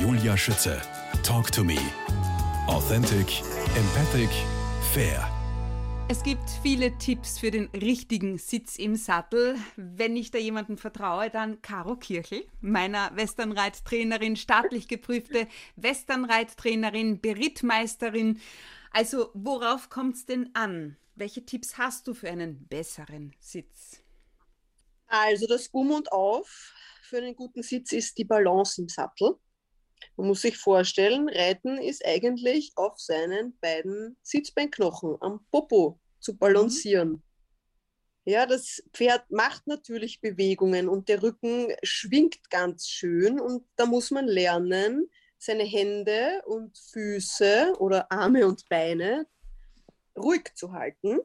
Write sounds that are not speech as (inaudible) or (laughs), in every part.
Julia Schütze. Talk to me. Authentic, empathic, fair. Es gibt viele Tipps für den richtigen Sitz im Sattel. Wenn ich da jemandem vertraue, dann Caro Kirchel, meiner Westernreittrainerin, staatlich geprüfte Westernreittrainerin, Berittmeisterin. Also, worauf kommt es denn an? Welche Tipps hast du für einen besseren Sitz? Also, das Um und Auf für einen guten Sitz ist die Balance im Sattel. Man muss sich vorstellen, Reiten ist eigentlich auf seinen beiden Sitzbeinknochen am Popo zu balancieren. Mhm. Ja, das Pferd macht natürlich Bewegungen und der Rücken schwingt ganz schön und da muss man lernen, seine Hände und Füße oder Arme und Beine ruhig zu halten,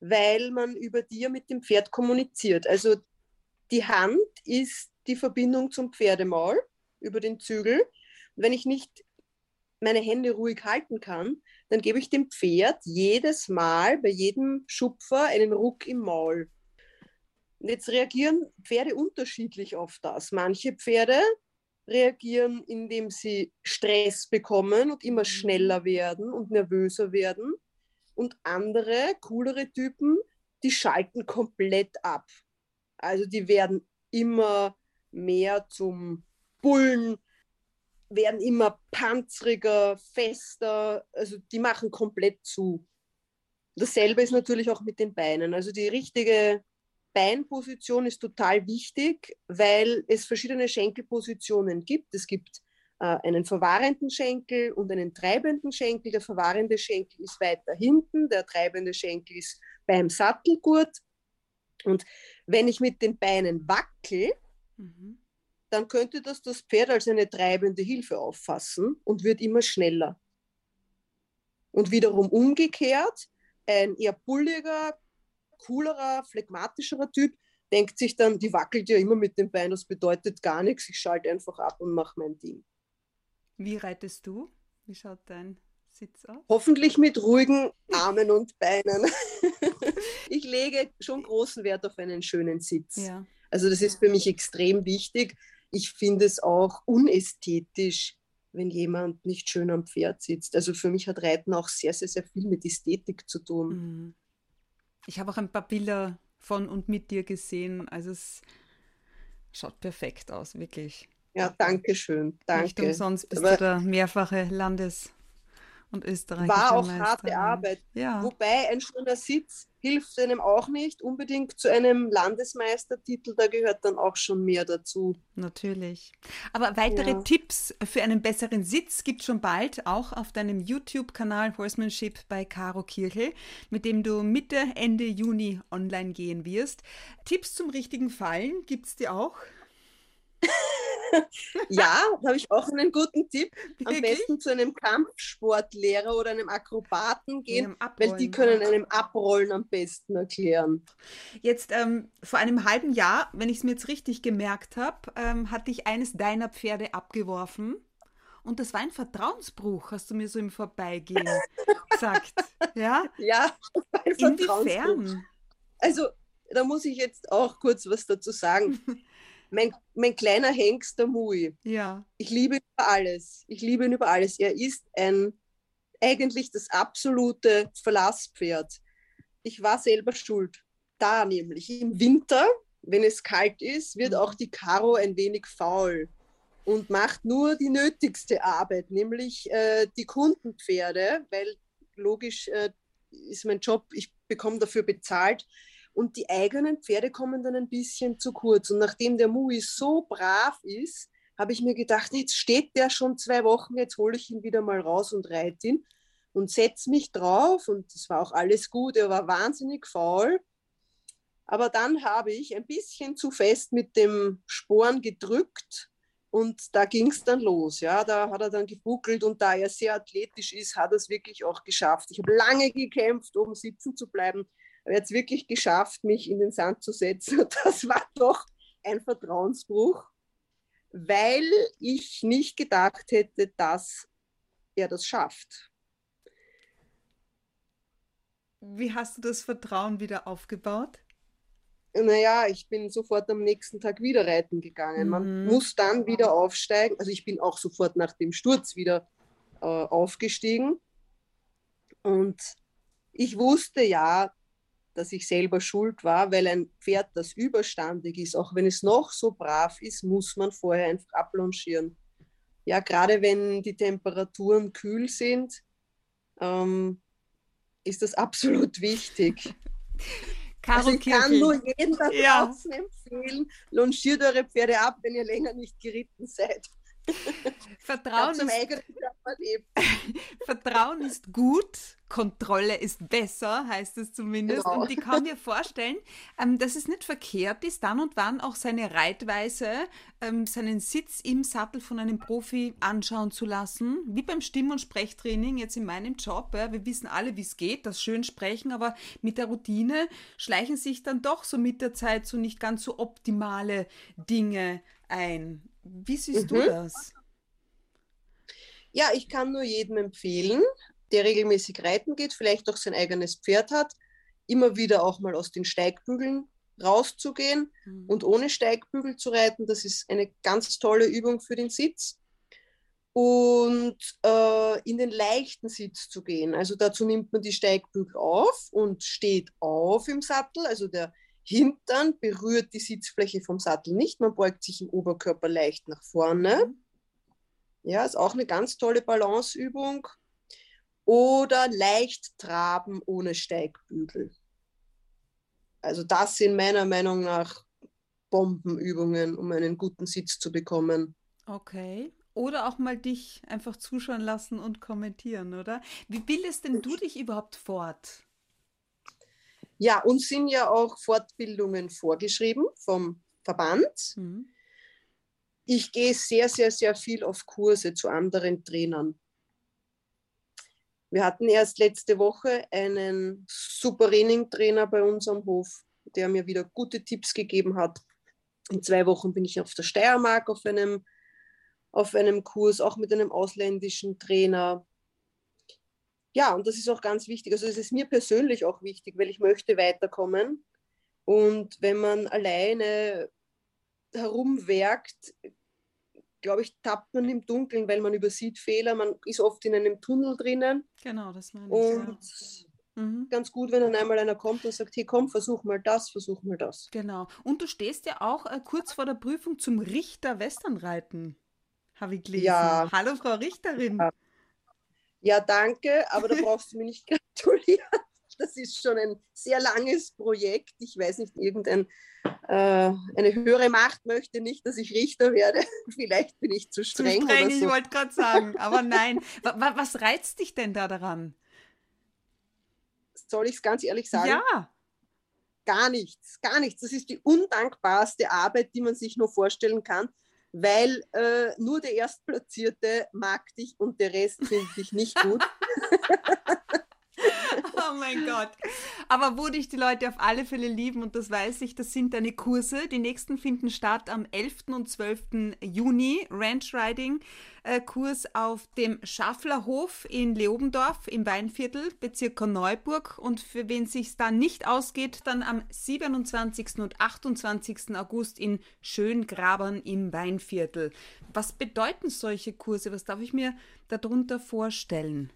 weil man über die mit dem Pferd kommuniziert. Also die Hand ist die Verbindung zum Pferdemaul über den Zügel. Und wenn ich nicht meine Hände ruhig halten kann, dann gebe ich dem Pferd jedes Mal bei jedem Schupfer einen Ruck im Maul. Und jetzt reagieren Pferde unterschiedlich auf das. Manche Pferde reagieren, indem sie Stress bekommen und immer schneller werden und nervöser werden. Und andere, coolere Typen, die schalten komplett ab. Also die werden immer mehr zum Bullen werden immer panzeriger, fester, also die machen komplett zu. Dasselbe ist natürlich auch mit den Beinen. Also die richtige Beinposition ist total wichtig, weil es verschiedene Schenkelpositionen gibt. Es gibt äh, einen verwahrenden Schenkel und einen treibenden Schenkel. Der verwahrende Schenkel ist weiter hinten, der treibende Schenkel ist beim Sattelgurt. Und wenn ich mit den Beinen wackel, mhm dann könnte das das Pferd als eine treibende Hilfe auffassen und wird immer schneller. Und wiederum umgekehrt, ein eher bulliger, coolerer, phlegmatischerer Typ denkt sich dann, die wackelt ja immer mit dem Bein, das bedeutet gar nichts, ich schalte einfach ab und mache mein Ding. Wie reitest du? Wie schaut dein Sitz aus? Hoffentlich mit ruhigen Armen und Beinen. (laughs) ich lege schon großen Wert auf einen schönen Sitz. Ja. Also das ist für mich extrem wichtig, ich finde es auch unästhetisch, wenn jemand nicht schön am Pferd sitzt. Also für mich hat Reiten auch sehr, sehr, sehr viel mit Ästhetik zu tun. Mhm. Ich habe auch ein paar Bilder von und mit dir gesehen. Also es schaut perfekt aus, wirklich. Ja, danke schön. Danke. Nicht umsonst bist Aber du der mehrfache Landes- und Österreich. War auch harte Arbeit. Ja. Wobei ein schöner Sitz hilft einem auch nicht unbedingt zu einem Landesmeistertitel, da gehört dann auch schon mehr dazu. Natürlich. Aber weitere ja. Tipps für einen besseren Sitz gibt es schon bald auch auf deinem YouTube-Kanal Horsemanship bei Caro Kirchel, mit dem du Mitte, Ende Juni online gehen wirst. Tipps zum richtigen Fallen gibt es dir auch? (laughs) ja, da habe ich auch einen guten Tipp. Am besten zu einem Kampfsportlehrer oder einem Akrobaten gehen, einem weil die können einem Abrollen am besten erklären. Jetzt ähm, vor einem halben Jahr, wenn ich es mir jetzt richtig gemerkt habe, ähm, hatte ich eines deiner Pferde abgeworfen. Und das war ein Vertrauensbruch, hast du mir so im Vorbeigehen (laughs) gesagt. Ja? Ja, Inwiefern? Also, da muss ich jetzt auch kurz was dazu sagen. (laughs) mein, mein kleiner Hengst, der Mui. Ja. Ich liebe ihn über alles. Ich liebe ihn über alles. Er ist ein, eigentlich das absolute Verlasspferd. Ich war selber schuld. Da nämlich im Winter, wenn es kalt ist, wird mhm. auch die Karo ein wenig faul und macht nur die nötigste Arbeit, nämlich äh, die Kundenpferde, weil logisch äh, ist mein Job, ich bekomme dafür bezahlt und die eigenen Pferde kommen dann ein bisschen zu kurz. Und nachdem der Mui so brav ist, habe ich mir gedacht, jetzt steht der schon zwei Wochen, jetzt hole ich ihn wieder mal raus und reite ihn und setze mich drauf. Und es war auch alles gut, er war wahnsinnig faul. Aber dann habe ich ein bisschen zu fest mit dem Sporen gedrückt und da ging es dann los. Ja, da hat er dann gebuckelt und da er sehr athletisch ist, hat er es wirklich auch geschafft. Ich habe lange gekämpft, um sitzen zu bleiben jetzt wirklich geschafft, mich in den Sand zu setzen. Und (laughs) das war doch ein Vertrauensbruch, weil ich nicht gedacht hätte, dass er das schafft. Wie hast du das Vertrauen wieder aufgebaut? naja, ich bin sofort am nächsten Tag wieder reiten gegangen. Man Mhm. muss dann wieder aufsteigen. Also ich bin auch sofort nach dem Sturz wieder äh, aufgestiegen. Und ich wusste ja, dass ich selber schuld war, weil ein Pferd, das überstandig ist, auch wenn es noch so brav ist, muss man vorher einfach ablongieren. Ja, gerade wenn die Temperaturen kühl sind, ähm, ist das (laughs) absolut wichtig. Also ich kann nur jedem da Ja. draußen empfehlen, longiert eure Pferde ab, wenn ihr länger nicht geritten seid. Vertrauen Zum ist eigenen Körper lebt. (laughs) Vertrauen ist gut, Kontrolle ist besser, heißt es zumindest. Genau. Und ich kann mir vorstellen, ähm, dass es nicht verkehrt ist, dann und wann auch seine Reitweise, ähm, seinen Sitz im Sattel von einem Profi anschauen zu lassen. Wie beim Stimm- und Sprechtraining jetzt in meinem Job. Wir wissen alle, wie es geht, das schön sprechen, aber mit der Routine schleichen sich dann doch so mit der Zeit so nicht ganz so optimale Dinge ein. Wie siehst du Mhm. das? Ja, ich kann nur jedem empfehlen, der regelmäßig reiten geht, vielleicht auch sein eigenes Pferd hat, immer wieder auch mal aus den Steigbügeln rauszugehen Mhm. und ohne Steigbügel zu reiten. Das ist eine ganz tolle Übung für den Sitz. Und äh, in den leichten Sitz zu gehen. Also dazu nimmt man die Steigbügel auf und steht auf im Sattel. Also der Hintern berührt die Sitzfläche vom Sattel nicht. Man beugt sich im Oberkörper leicht nach vorne. Mhm. Ja, ist auch eine ganz tolle Balanceübung. Oder leicht traben ohne Steigbügel. Also das sind meiner Meinung nach Bombenübungen, um einen guten Sitz zu bekommen. Okay. Oder auch mal dich einfach zuschauen lassen und kommentieren, oder? Wie bildest denn du dich überhaupt fort? Ja, uns sind ja auch Fortbildungen vorgeschrieben vom Verband. Mhm. Ich gehe sehr, sehr, sehr viel auf Kurse zu anderen Trainern. Wir hatten erst letzte Woche einen super Training-Trainer bei uns am Hof, der mir wieder gute Tipps gegeben hat. In zwei Wochen bin ich auf der Steiermark auf einem, auf einem Kurs, auch mit einem ausländischen Trainer. Ja, und das ist auch ganz wichtig. Also es ist mir persönlich auch wichtig, weil ich möchte weiterkommen. Und wenn man alleine herumwerkt, glaube ich, tappt man im Dunkeln, weil man übersieht Fehler. Man ist oft in einem Tunnel drinnen. Genau, das meine ich. Und Ja. Mhm. ganz gut, wenn dann einmal einer kommt und sagt, hey komm, versuch mal das, versuch mal das. Genau. Und du stehst ja auch äh, kurz vor der Prüfung zum Richter Westernreiten, habe ich gelesen. Ja. Hallo, Frau Richterin. Ja. Ja, danke, aber da brauchst du mir nicht (laughs) gratulieren. (laughs) Das ist schon ein sehr langes Projekt. Ich weiß nicht, irgendein, äh, eine höhere Macht möchte nicht, dass ich Richter werde. (laughs) Vielleicht bin ich zu Zu streng, streng, oder ich so. wollte gerade sagen, (laughs) aber nein. Wa- wa- Was reizt dich denn da daran? Soll ich es ganz ehrlich sagen? Ja, Gar nichts, gar nichts. Das ist die undankbarste Arbeit, die man sich nur vorstellen kann, weil äh, nur der Erstplatzierte mag dich und der Rest findet dich nicht gut. Oh mein Gott. Aber wo dich die Leute auf alle Fälle lieben, und das weiß ich, das sind deine Kurse. Die nächsten finden statt am 11. und 12. Juni. Ranch Riding äh, Kurs auf dem Schafflerhof in Leobendorf im Weinviertel, Bezirk Neuburg. Und für wen sich da nicht ausgeht, dann am 27. und 28. August in Schöngrabern im Weinviertel. Was bedeuten solche Kurse? Was darf ich mir darunter vorstellen?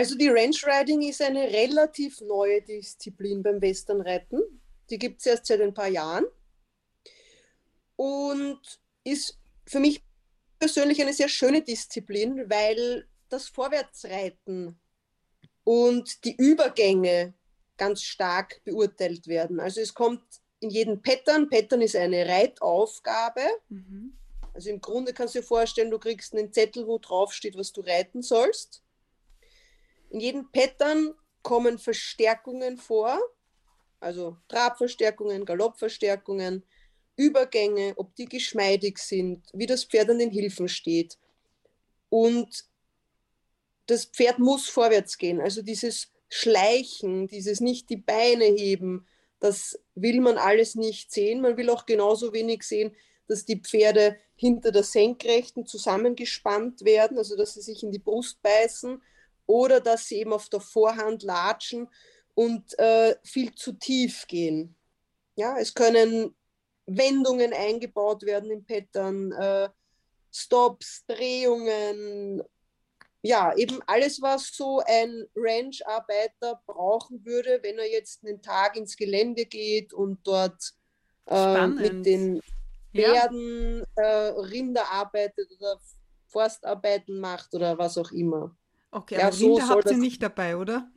Also die Ranch Riding ist eine relativ neue Disziplin beim Westernreiten. Die gibt es erst seit ein paar Jahren und ist für mich persönlich eine sehr schöne Disziplin, weil das Vorwärtsreiten und die Übergänge ganz stark beurteilt werden. Also es kommt in jeden Pattern. Pattern ist eine Reitaufgabe. Mhm. Also im Grunde kannst du dir vorstellen, du kriegst einen Zettel, wo drauf steht, was du reiten sollst. In jedem Pattern kommen Verstärkungen vor, also Trabverstärkungen, Galoppverstärkungen, Übergänge, ob die geschmeidig sind, wie das Pferd an den Hilfen steht. Und das Pferd muss vorwärts gehen. Also dieses Schleichen, dieses nicht die Beine heben, das will man alles nicht sehen. Man will auch genauso wenig sehen, dass die Pferde hinter der Senkrechten zusammengespannt werden, also dass sie sich in die Brust beißen oder dass sie eben auf der Vorhand latschen und äh, viel zu tief gehen. Ja, es können Wendungen eingebaut werden im Pattern, äh, Stops, Drehungen, ja, eben alles, was so ein Ranch-Arbeiter brauchen würde, wenn er jetzt einen Tag ins Gelände geht und dort äh, mit den Pferden ja. äh, Rinder arbeitet oder Forstarbeiten macht oder was auch immer. Okay, ja, aber so Rinder habt ihr nicht dabei, oder?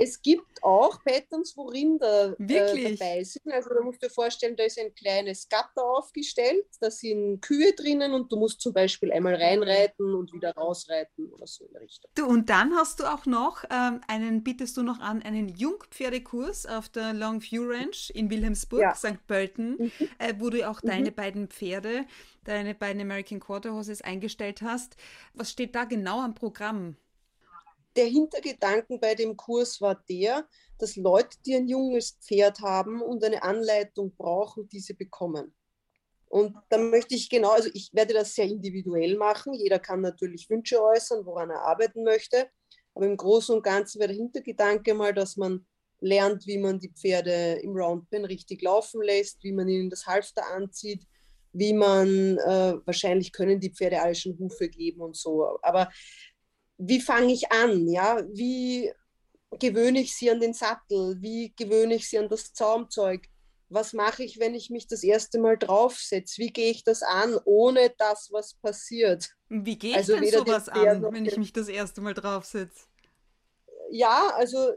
Es gibt auch Patterns, wo Rinder äh, dabei sind. Also da musst du dir vorstellen, da ist ein kleines Gatter aufgestellt, da sind Kühe drinnen und du musst zum Beispiel einmal reinreiten und wieder rausreiten oder so in der Richtung. Du, und dann hast du auch noch ähm, einen, bietest du noch an, einen Jungpferdekurs auf der Longview Ranch in Wilhelmsburg, ja. St. Pölten, mhm. äh, wo du auch mhm. deine beiden Pferde, deine beiden American Quarter Horses eingestellt hast. Was steht da genau am Programm? Der Hintergedanken bei dem Kurs war der, dass Leute, die ein junges Pferd haben und eine Anleitung brauchen, diese bekommen. Und da möchte ich genau, also ich werde das sehr individuell machen. Jeder kann natürlich Wünsche äußern, woran er arbeiten möchte. Aber im Großen und Ganzen wäre der Hintergedanke mal, dass man lernt, wie man die Pferde im Roundpen richtig laufen lässt, wie man ihnen das Halfter anzieht, wie man, äh, wahrscheinlich können die Pferde alle schon Hufe geben und so. Aber wie fange ich an? Ja? Wie gewöhne ich sie an den Sattel? Wie gewöhne ich sie an das Zaumzeug? Was mache ich, wenn ich mich das erste Mal draufsetze? Wie gehe ich das an, ohne dass was passiert? Wie gehe ich also denn sowas an, wenn ich mich das erste Mal draufsetze? Ja, also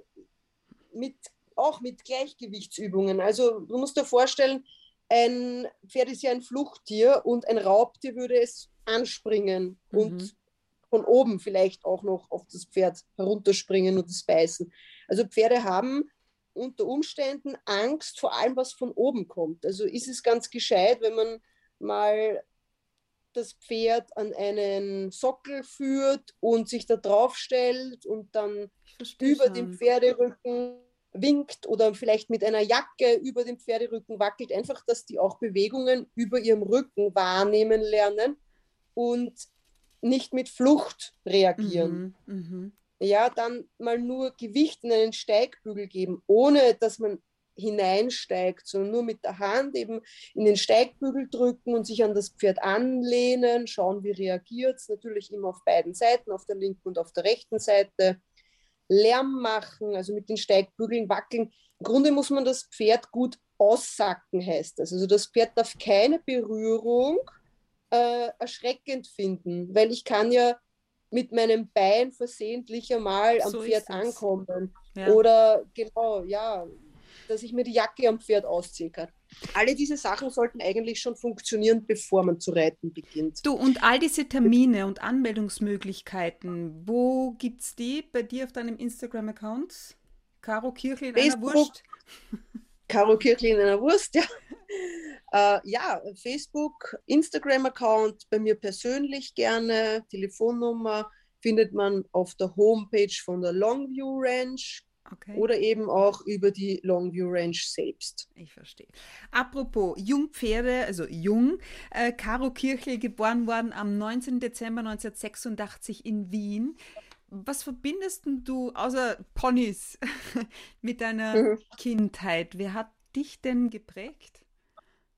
mit, auch mit Gleichgewichtsübungen. Also du musst dir vorstellen, ein Pferd ist ja ein Fluchttier und ein Raubtier würde es anspringen mhm. und von oben vielleicht auch noch auf das Pferd herunterspringen und es beißen. Also Pferde haben unter Umständen Angst vor allem, was von oben kommt. Also ist es ganz gescheit, wenn man mal das Pferd an einen Sockel führt und sich da drauf stellt und dann über schon. den Pferderücken winkt oder vielleicht mit einer Jacke über den Pferderücken wackelt, einfach, dass die auch Bewegungen über ihrem Rücken wahrnehmen lernen und nicht mit Flucht reagieren. Mhm, mh. Ja, dann mal nur Gewicht in einen Steigbügel geben, ohne dass man hineinsteigt, sondern nur mit der Hand eben in den Steigbügel drücken und sich an das Pferd anlehnen, schauen, wie reagiert es. Natürlich immer auf beiden Seiten, auf der linken und auf der rechten Seite. Lärm machen, also mit den Steigbügeln wackeln. Im Grunde muss man das Pferd gut aussacken, heißt das. Also das Pferd darf keine Berührung äh, erschreckend finden, weil ich kann ja mit meinem Bein versehentlich einmal am so Pferd ankommen. Ja. Oder genau, ja, dass ich mir die Jacke am Pferd ausziehen kann. Alle diese Sachen sollten eigentlich schon funktionieren, bevor man zu reiten beginnt. Du, und all diese Termine und Anmeldungsmöglichkeiten, wo gibt es die bei dir auf deinem Instagram-Account? Caro Kirchel in Facebook, einer Wurst? Caro Kirchel in einer Wurst, ja. (laughs) Äh, ja, Facebook, Instagram-Account bei mir persönlich gerne, Telefonnummer findet man auf der Homepage von der Longview Ranch. Okay. Oder eben auch über die Longview Ranch selbst. Ich verstehe. Apropos Jungpferde, also jung, äh, Caro Kirchel, geboren worden am 19. Dezember 1986 in Wien. Was verbindest du außer Ponys (laughs) mit deiner mhm. Kindheit? Wer hat dich denn geprägt?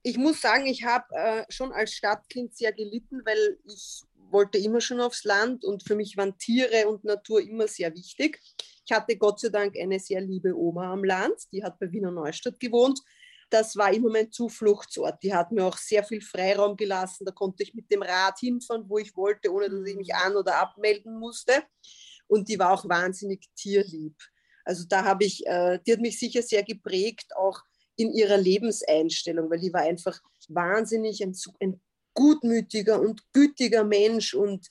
ich muss sagen, ich habe äh, schon als Stadtkind sehr gelitten, weil ich wollte immer schon aufs Land und für mich waren Tiere und Natur immer sehr wichtig. Ich hatte Gott sei Dank eine sehr liebe Oma am Land, die hat bei Wiener Neustadt gewohnt. Das war immer mein Zufluchtsort. Die hat mir auch sehr viel Freiraum gelassen. Da konnte ich mit dem Rad hinfahren, wo ich wollte, ohne dass ich mich mhm. an- oder abmelden musste. Und die war auch wahnsinnig tierlieb. Also da habe ich, äh, die hat mich sicher sehr geprägt, auch in ihrer Lebenseinstellung, weil die war einfach wahnsinnig ein, ein gutmütiger und gütiger Mensch und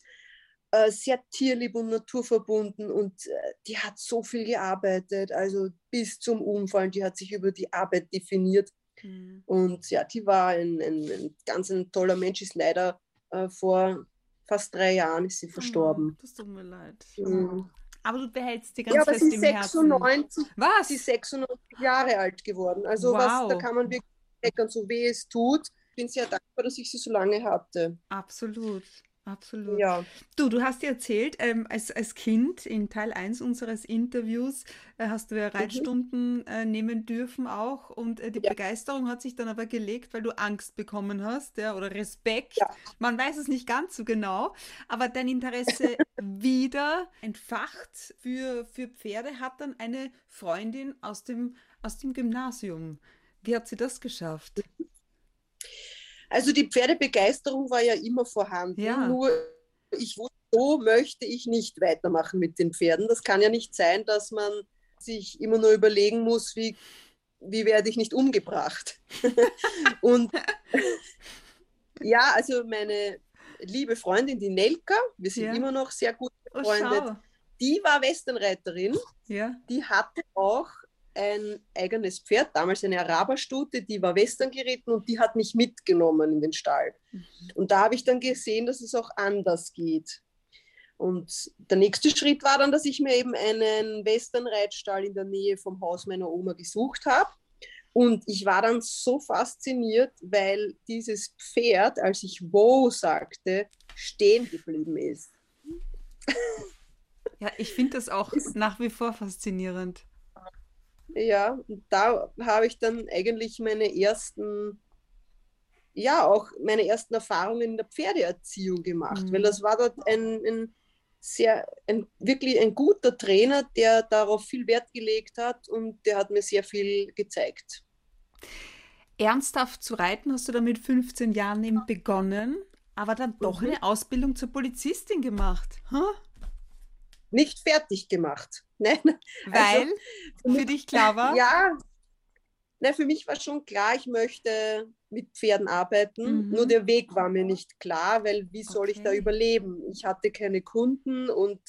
äh, sehr tierlieb und naturverbunden und äh, die hat so viel gearbeitet, also bis zum Umfallen, die hat sich über die Arbeit definiert mhm. und ja, die war ein, ein, ein, ganz ein toller Mensch, ist leider äh, vor fast drei Jahren ist sie oh, verstorben. Das tut mir leid. Mhm. Aber du behältst die ganz ja, aber fest sie im 96, Herzen. Was? Sie ist 96 Jahre alt geworden. Also wow. was, da kann man wirklich meckern, so weh es tut. Ich bin sehr dankbar, dass ich sie so lange hatte. Absolut. Absolut. Ja. Du, du hast dir erzählt, ähm, als, als Kind in Teil 1 unseres Interviews äh, hast du ja Mhm. Reitstunden äh, nehmen dürfen auch und äh, die Ja. Begeisterung hat sich dann aber gelegt, weil du Angst bekommen hast, ja, oder Respekt. Ja. Man weiß es nicht ganz so genau, aber dein Interesse (laughs) wieder entfacht für, für Pferde hat dann eine Freundin aus dem, aus dem Gymnasium. Wie hat sie das geschafft? Also die Pferdebegeisterung war ja immer vorhanden. Ja. Nur ich wusste, so möchte ich nicht weitermachen mit den Pferden. Das kann ja nicht sein, dass man sich immer nur überlegen muss, wie, wie werde ich nicht umgebracht. (laughs) Und (laughs) ja, also meine liebe Freundin, die Nelka, wir sind Ja. immer noch sehr gut Oh, befreundet, schau. die war Westernreiterin. Ja. Die hatte auch ein eigenes Pferd, damals eine Araberstute, die war Western geritten und die hat mich mitgenommen in den Stall. Mhm. Und da habe ich dann gesehen, dass es auch anders geht. Und der nächste Schritt war dann, dass ich mir eben einen Westernreitstall in der Nähe vom Haus meiner Oma gesucht habe. Und ich war dann so fasziniert, weil dieses Pferd, als ich Wow sagte, stehen geblieben ist. Ja, ich finde das auch (laughs) nach wie vor faszinierend. Ja, und da habe ich dann eigentlich meine ersten, ja, auch meine ersten Erfahrungen in der Pferdeerziehung gemacht, Mhm. weil das war dort ein, ein sehr, ein, wirklich ein guter Trainer, der darauf viel Wert gelegt hat und der hat mir sehr viel gezeigt. Ernsthaft zu reiten hast du dann mit 15 Jahren eben begonnen, aber dann doch Mhm. eine Ausbildung zur Polizistin gemacht. Huh? Nicht fertig gemacht. (laughs) Nein, Weil Also, für dich klar war, ja, na, für mich war schon klar, ich möchte mit Pferden arbeiten. Mhm. Nur der Weg war mir nicht klar, weil wie soll ich da Okay. überleben? Ich hatte keine Kunden und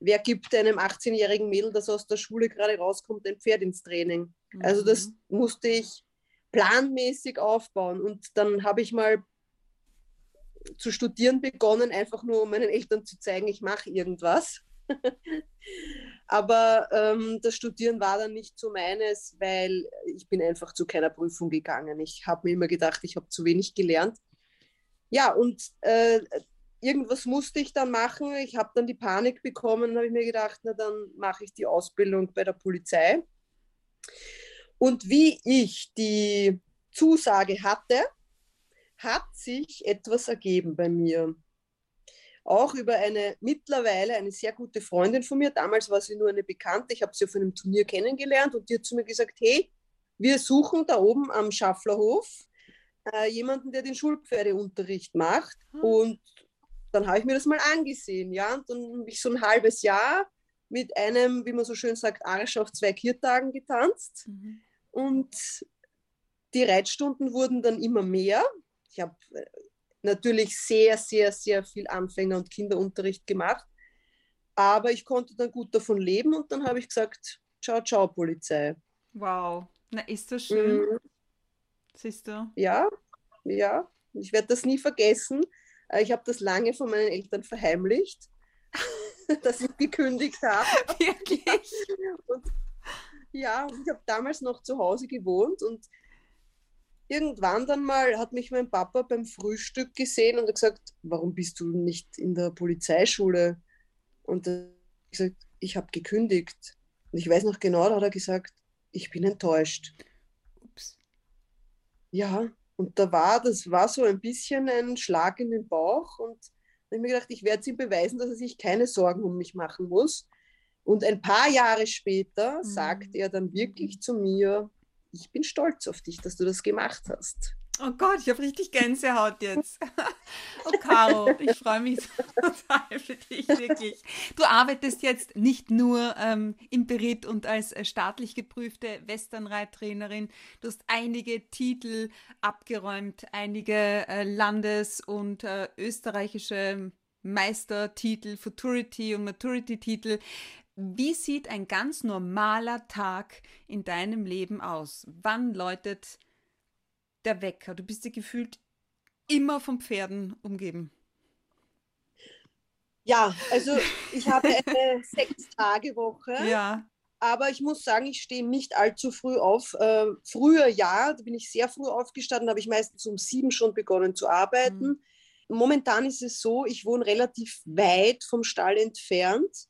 wer gibt einem 18-jährigen Mädel, das aus der Schule gerade rauskommt, ein Pferd ins Training? Also das Mhm. musste ich planmäßig aufbauen. Und dann habe ich mal zu studieren begonnen, einfach nur um meinen Eltern zu zeigen, ich mache irgendwas. (laughs) Aber ähm, das Studieren war dann nicht so meines, weil ich bin einfach zu keiner Prüfung gegangen. Ich habe mir immer gedacht, ich habe zu wenig gelernt. Ja, und äh, irgendwas musste ich dann machen. Ich habe dann die Panik bekommen, habe ich mir gedacht, na dann mache ich die Ausbildung bei der Polizei. Und wie ich die Zusage hatte, hat sich etwas ergeben bei mir. Auch über eine mittlerweile eine sehr gute Freundin von mir. Damals war sie nur eine Bekannte. Ich habe sie auf einem Turnier kennengelernt und die hat zu mir gesagt: Hey, wir suchen da oben am Schafflerhof äh, jemanden, der den Schulpferdeunterricht macht. Ah. Und dann habe ich mir das mal angesehen. Ja? Und dann habe ich so ein halbes Jahr mit einem, wie man so schön sagt, Arsch auf zwei Kirtagen getanzt. Mhm. Und die Reitstunden wurden dann immer mehr. Ich habe äh, natürlich sehr, sehr, sehr viel Anfänger- und Kinderunterricht gemacht. Aber ich konnte dann gut davon leben und dann habe ich gesagt, ciao, ciao, Polizei. Wow, na ist das schön, Mhm. siehst du? Ja, ja, ich werde das nie vergessen. Äh, Ich habe das lange von meinen Eltern verheimlicht, (laughs) dass ich gekündigt habe. (laughs) Wirklich? Und ja, ich habe damals noch zu Hause gewohnt und irgendwann dann mal hat mich mein Papa beim Frühstück gesehen und hat gesagt, warum bist du nicht in der Polizeischule? Und dann ich gesagt, ich habe gekündigt. Und ich weiß noch genau, da hat er gesagt, ich bin enttäuscht. Ups. Ja, und da war, das war so ein bisschen ein Schlag in den Bauch und da habe ich mir gedacht, ich werde ihm beweisen, dass er sich keine Sorgen um mich machen muss. Und ein paar Jahre später Mhm. sagt er dann wirklich zu mir, ich bin stolz auf dich, dass du das gemacht hast. Oh Gott, ich habe richtig Gänsehaut jetzt. (laughs) Oh Caro, ich freue mich (laughs) total für dich, wirklich. Du arbeitest jetzt nicht nur ähm, im Beritt und als äh, staatlich geprüfte Westernreittrainerin. Du hast einige Titel abgeräumt, einige äh, Landes- und äh, österreichische Meistertitel, Futurity und Maturity-Titel. Wie sieht ein ganz normaler Tag in deinem Leben aus? Wann läutet der Wecker? Du bist ja gefühlt immer von Pferden umgeben. Ja, also ich habe eine (laughs) Sechs-Tage-Woche, Ja. aber ich muss sagen, ich stehe nicht allzu früh auf. Äh, früher ja, da bin ich sehr früh aufgestanden, habe ich meistens um sieben schon begonnen zu arbeiten. Mhm. momentan ist es so, ich wohne relativ weit vom Stall entfernt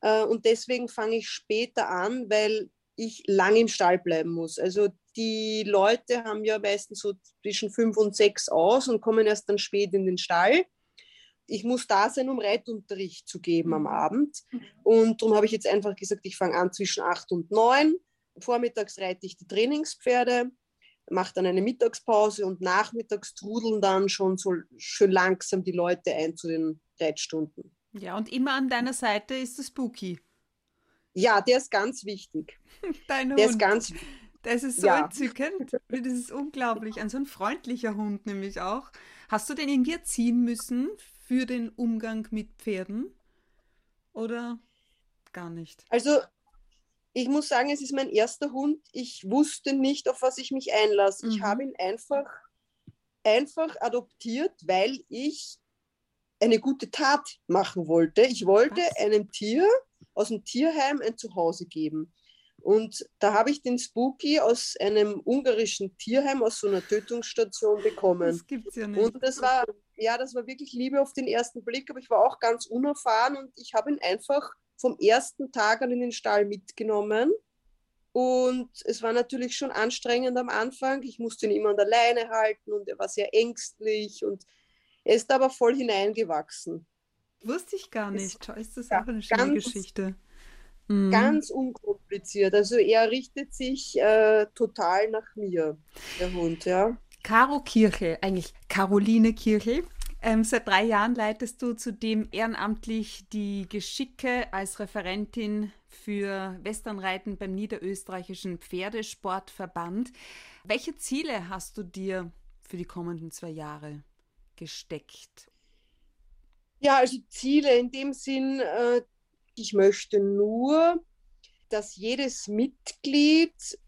und deswegen fange ich später an, weil ich lange im Stall bleiben muss. Also die Leute haben ja meistens so zwischen fünf und sechs aus und kommen erst dann spät in den Stall. Ich muss da sein, um Reitunterricht zu geben am mhm. Abend. Und darum habe ich jetzt einfach gesagt, ich fange an zwischen acht und neun. Vormittags reite ich die Trainingspferde, mache dann eine Mittagspause und nachmittags trudeln dann schon so schön langsam die Leute ein zu den Reitstunden. Ja, und immer an deiner Seite ist der Spooky. Ja, der ist ganz wichtig. (laughs) Dein der Hund. ist ganz Das ist so ja. entzückend. Das ist unglaublich. Ein so ein freundlicher Hund nämlich auch. Hast du den irgendwie erziehen müssen für den Umgang mit Pferden? Oder gar nicht? Also, ich muss sagen, es ist mein erster Hund. Ich wusste nicht, auf was ich mich einlasse. Mhm. Ich habe ihn einfach, einfach adoptiert, weil ich eine gute Tat machen wollte. Ich wollte was? einem Tier aus dem Tierheim ein Zuhause geben. Und da habe ich den Spooky aus einem ungarischen Tierheim, aus so einer Tötungsstation bekommen. Das gibt's ja nicht. Und das war, ja, das war wirklich Liebe auf den ersten Blick, aber ich war auch ganz unerfahren und ich habe ihn einfach vom ersten Tag an in den Stall mitgenommen. Und es war natürlich schon anstrengend am Anfang. Ich musste ihn immer an der Leine halten und er war sehr ängstlich und er ist aber voll hineingewachsen. Wusste ich gar nicht. Ist das ja, auch eine schöne ganz, Geschichte. Mhm. Ganz unkompliziert. Also er richtet sich äh, total nach mir, der Hund, ja. Caro Kirche, eigentlich Caroline Kirche. Ähm, seit drei Jahren leitest du zudem ehrenamtlich die Geschicke als Referentin für Westernreiten beim Niederösterreichischen Pferdesportverband. Welche Ziele hast du dir für die kommenden zwei Jahre gesteckt? Ja, also Ziele in dem Sinn, äh, ich möchte nur, dass jedes Mitglied,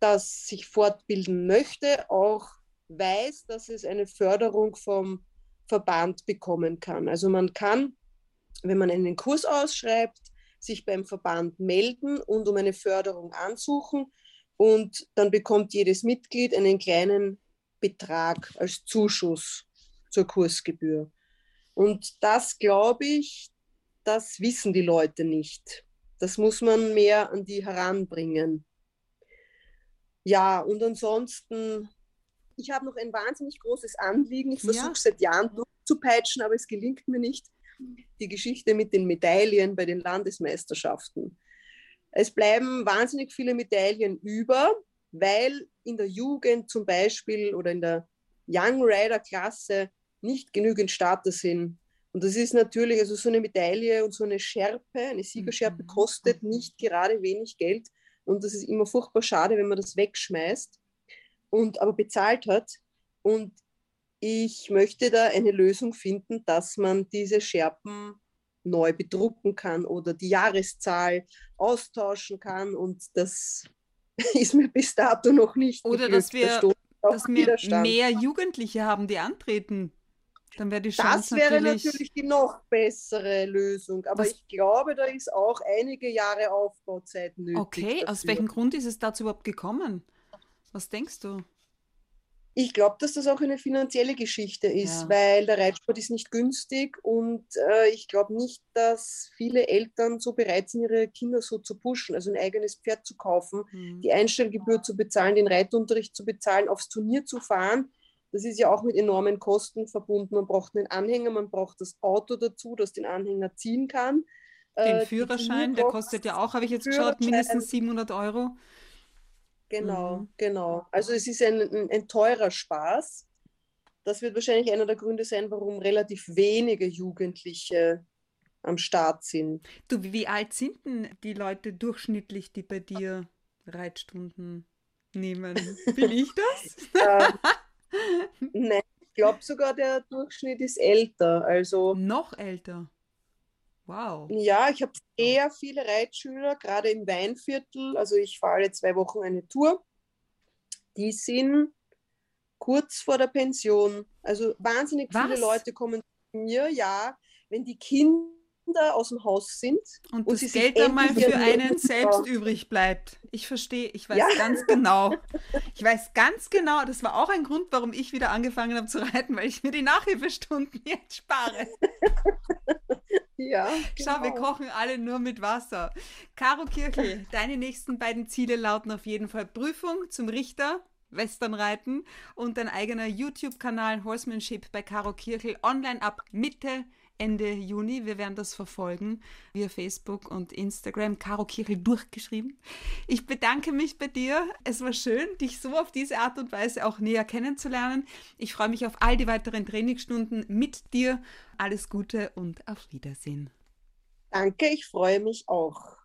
das sich fortbilden möchte, auch weiß, dass es eine Förderung vom Verband bekommen kann. Also man kann, wenn man einen Kurs ausschreibt, sich beim Verband melden und um eine Förderung ansuchen und dann bekommt jedes Mitglied einen kleinen Betrag als Zuschuss zur Kursgebühr. Und das, glaube ich, das wissen die Leute nicht. Das muss man mehr an die heranbringen. Ja, und ansonsten, ich habe noch ein wahnsinnig großes Anliegen. Ich versuche ja. seit Jahren durchzupeitschen, aber es gelingt mir nicht. Die Geschichte mit den Medaillen bei den Landesmeisterschaften. Es bleiben wahnsinnig viele Medaillen über, weil in der Jugend zum Beispiel oder in der Young Rider Klasse nicht genügend Starter sind. Und das ist natürlich, also so eine Medaille und so eine Schärpe, eine Siegerschärpe mhm. kostet nicht gerade wenig Geld. Und das ist immer furchtbar schade, wenn man das wegschmeißt und aber bezahlt hat. Und ich möchte da eine Lösung finden, dass man diese Scherpen neu bedrucken kann oder die Jahreszahl austauschen kann. Und das (laughs) ist mir bis dato noch nicht. Oder dass wir, dass wir mehr Jugendliche haben, die antreten. Dann wäre die Chance Das wäre natürlich... natürlich die noch bessere Lösung. Aber ich glaube, da ist auch einige Jahre Aufbauzeit nötig. Okay, dafür. aus welchem Grund ist es dazu überhaupt gekommen? Was denkst du? Ich glaube, dass das auch eine finanzielle Geschichte ist, ja. weil der Reitsport ist nicht günstig und äh, ich glaube nicht, dass viele Eltern so bereit sind, ihre Kinder so zu pushen, also ein eigenes Pferd zu kaufen, mhm. die Einstellgebühr zu bezahlen, den Reitunterricht zu bezahlen, aufs Turnier zu fahren das ist ja auch mit enormen Kosten verbunden. Man braucht einen Anhänger, man braucht das Auto dazu, das den Anhänger ziehen kann. Den äh, Führerschein, der kostet ja auch, habe ich jetzt geschaut, mindestens 700 Euro. Genau, mhm. genau. Also es ist ein, ein, ein, teurer Spaß. Das wird wahrscheinlich einer der Gründe sein, warum relativ wenige Jugendliche am Start sind. Du, wie alt sind denn die Leute durchschnittlich, die bei dir Reitstunden nehmen? Bin ich das? (laughs) Nein, ich glaube sogar, der Durchschnitt ist älter. Also noch älter. Wow. Ja, ich habe sehr viele Reitschüler, gerade im Weinviertel. Also ich fahre alle zwei Wochen eine Tour. Die sind kurz vor der Pension. Also wahnsinnig Was? viele Leute kommen zu mir, ja, wenn die Kinder Kinder aus dem Haus sind. Und, und das Geld einmal für einen selbst übrig bleibt. Ich verstehe, ich weiß ja. ganz genau. Ich weiß ganz genau, das war auch ein Grund, warum ich wieder angefangen habe zu reiten, weil ich mir die Nachhilfestunden jetzt spare. Ja. Genau. Schau, wir genau. kochen alle nur mit Wasser. Caro Kirchel, deine nächsten beiden Ziele lauten auf jeden Fall Prüfung zum Richter, Westernreiten und dein eigener YouTube-Kanal Horsemanship bei Caro Kirchel online ab Mitte Ende Juni. Wir werden das verfolgen via Facebook und Instagram. Caro Kirchel durchgeschrieben. Ich bedanke mich bei dir. Es war schön, dich so auf diese Art und Weise auch näher kennenzulernen. Ich freue mich auf all die weiteren Trainingsstunden mit dir. Alles Gute und auf Wiedersehen. Danke, ich freue mich auch.